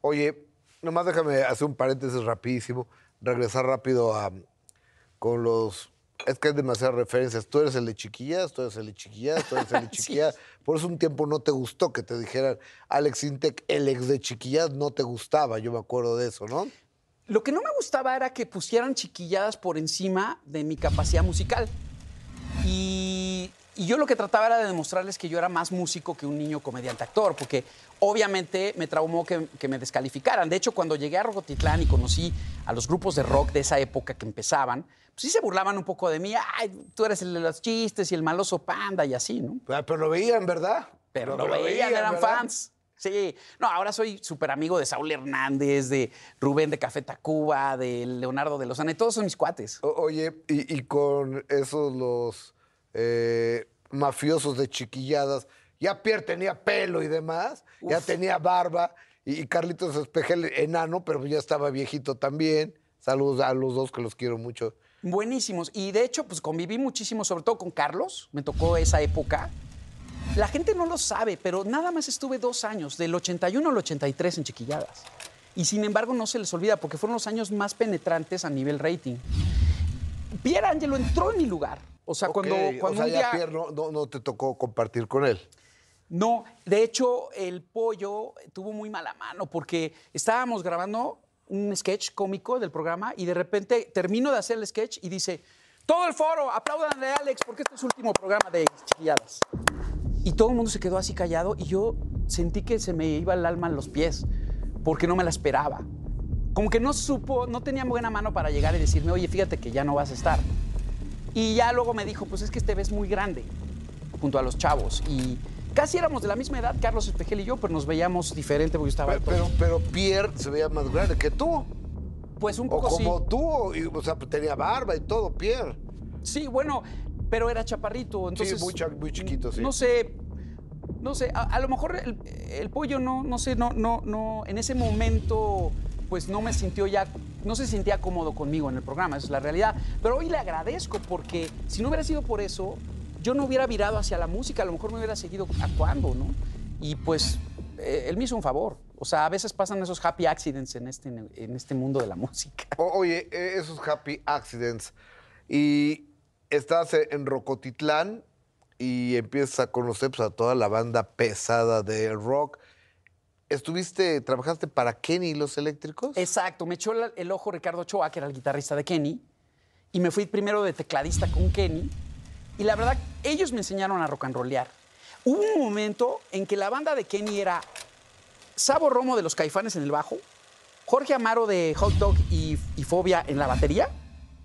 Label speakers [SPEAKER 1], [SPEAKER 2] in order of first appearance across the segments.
[SPEAKER 1] Oye, nomás déjame hacer un paréntesis rapidísimo, regresar rápido a con los es que hay demasiadas referencias. Tú eres el de chiquillas, tú eres el de chiquillas, tú eres el de chiquillas. Por eso un tiempo no te gustó que te dijeran Alex Intec, el ex de chiquillas, no te gustaba. Yo me acuerdo de eso, ¿no?
[SPEAKER 2] Lo que no me gustaba era que pusieran chiquilladas por encima de mi capacidad musical. Y, y yo lo que trataba era de demostrarles que yo era más músico que un niño comediante actor, porque obviamente me traumó que, que me descalificaran. De hecho, cuando llegué a Rocotitlán y conocí a los grupos de rock de esa época que empezaban, pues sí se burlaban un poco de mí. Ay, tú eres el de los chistes y el maloso panda y así, ¿no?
[SPEAKER 1] Ah, Pero lo veían, ¿verdad?
[SPEAKER 2] Pero lo veían, eran
[SPEAKER 1] ¿verdad?
[SPEAKER 2] fans. Sí, no, ahora soy súper amigo de Saúl Hernández, de Rubén de Café Tacuba, de Leonardo de Lozana, y todos son mis cuates.
[SPEAKER 1] O- Oye, y, y con esos los eh, mafiosos de chiquilladas, ya Pierre tenía pelo y demás, ya tenía barba, y, y Carlitos Espejel enano, pero ya estaba viejito también. Saludos a los dos que los quiero mucho.
[SPEAKER 2] Buenísimos. Y de hecho, pues conviví muchísimo, sobre todo con Carlos, me tocó esa época. La gente no lo sabe, pero nada más estuve dos años, del 81 al 83 en Chiquilladas. Y sin embargo no se les olvida porque fueron los años más penetrantes a nivel rating. Pierre Angelo entró en mi lugar. O sea, cuando,
[SPEAKER 1] Ok,
[SPEAKER 2] cuando
[SPEAKER 1] o sea,
[SPEAKER 2] un
[SPEAKER 1] ya
[SPEAKER 2] día...
[SPEAKER 1] Pierre no, no- no te tocó compartir con él.
[SPEAKER 2] No, de hecho, el pollo tuvo muy mala mano porque estábamos grabando un sketch cómico del programa y de repente termino de hacer el sketch y dice: Todo el foro, aplaudanle a Alex porque este es su último programa de chiquilladas. Y todo el mundo se quedó así callado y yo sentí que se me iba el alma en los pies porque no me la esperaba. Como que no supo, no tenía buena mano para llegar y decirme, oye, fíjate que ya no vas a estar. Y ya luego me dijo, pues es que te ves muy grande junto a los chavos. Y casi éramos de la misma edad, Carlos Espejel y yo, pero nos veíamos diferente porque yo estaba
[SPEAKER 1] Pero, pero, pero Pierre se veía más grande que tú.
[SPEAKER 2] pues un
[SPEAKER 1] O
[SPEAKER 2] poco
[SPEAKER 1] como
[SPEAKER 2] sí.
[SPEAKER 1] tú, y, o sea, tenía barba y todo, Pierre.
[SPEAKER 2] Sí, bueno, pero era chaparrito, entonces...
[SPEAKER 1] muy cha- muy chiquito, sí.
[SPEAKER 2] No sé, no sé, a, a lo mejor el, el pollo no, no sé, no, no, no, en ese momento pues no me sintió ya, no se sentía cómodo conmigo en el programa, esa es la realidad. Pero hoy le agradezco porque si no hubiera sido por eso, yo no hubiera virado hacia la música, a lo mejor me hubiera seguido actuando, ¿no? Y pues eh, él me hizo un favor. O sea, a veces pasan esos happy accidents en este, en este mundo de la música.
[SPEAKER 1] Oye, eh, esos happy accidents. Y estás e- en Rocotitlán y empiezas a conocer pues, a toda la banda pesada de rock. ¿Estuviste, trabajaste para Kenny y los eléctricos?
[SPEAKER 2] Exacto, me echó el, el ojo Ricardo Ochoa, que era el guitarrista de Kenny, y me fui primero de tecladista con Kenny, y la verdad, ellos me enseñaron a rock and rollear. Hubo un momento en que la banda de Kenny era Sabo Romo de los Caifanes en el bajo, Jorge Amaro de Hot Dog y, y Fobia en la batería,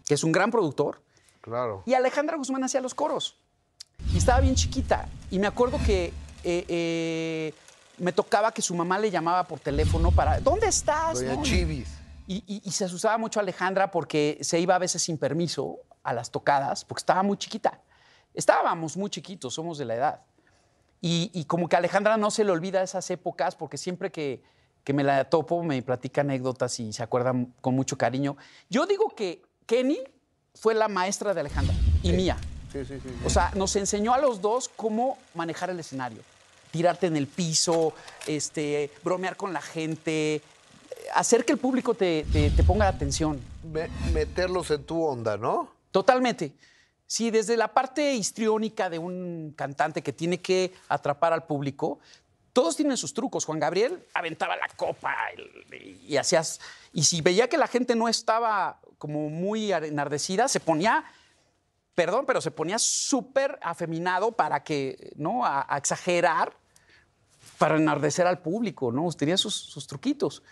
[SPEAKER 2] que es un gran productor,
[SPEAKER 1] Claro.
[SPEAKER 2] y Alejandra Guzmán hacía los coros. Y estaba bien chiquita. Y me acuerdo que eh, eh, me tocaba que su mamá le llamaba por teléfono para, ¿dónde estás?
[SPEAKER 1] Doña
[SPEAKER 2] no?
[SPEAKER 1] Chivis.
[SPEAKER 2] Y, y- y se asustaba mucho Alejandra porque se iba a veces sin permiso a las tocadas, porque estaba muy chiquita. Estábamos muy chiquitos, somos de la edad. Y, y como que a Alejandra no se le olvida esas épocas, porque siempre que, que me la topo me platica anécdotas y se acuerdan con mucho cariño. Yo digo que Kenny fue la maestra de Alejandra y mía.
[SPEAKER 1] Sí, sí, sí. sí.
[SPEAKER 2] O sea, nos enseñó a los dos cómo manejar el escenario. Tirarte en el piso, este, bromear con la gente, eh, hacer que el público te, te- te ponga atención.
[SPEAKER 1] Me- meterlos en tu onda, ¿no?
[SPEAKER 2] Totalmente. Sí, desde la parte histriónica de un cantante que tiene que atrapar al público, todos tienen sus trucos. Juan Gabriel aventaba la copa y, y hacías. Y si veía que la gente no estaba como muy enardecida, se ponía, perdón, pero se ponía súper afeminado para que, ¿no? A, a exagerar, para enardecer al público, ¿no? Tenía sus, truquitos.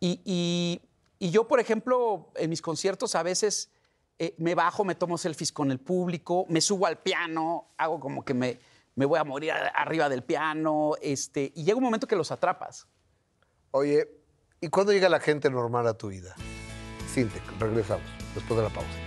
[SPEAKER 2] Y, yo, por ejemplo, en mis conciertos a veces eh, me bajo, me tomo selfies con el público, me subo al piano, hago como que me, voy a morir arriba del piano, este, y llega un momento que los atrapas.
[SPEAKER 1] Oye, ¿y cuándo llega la gente normal a tu vida? Sintec, regresamos después de la pausa.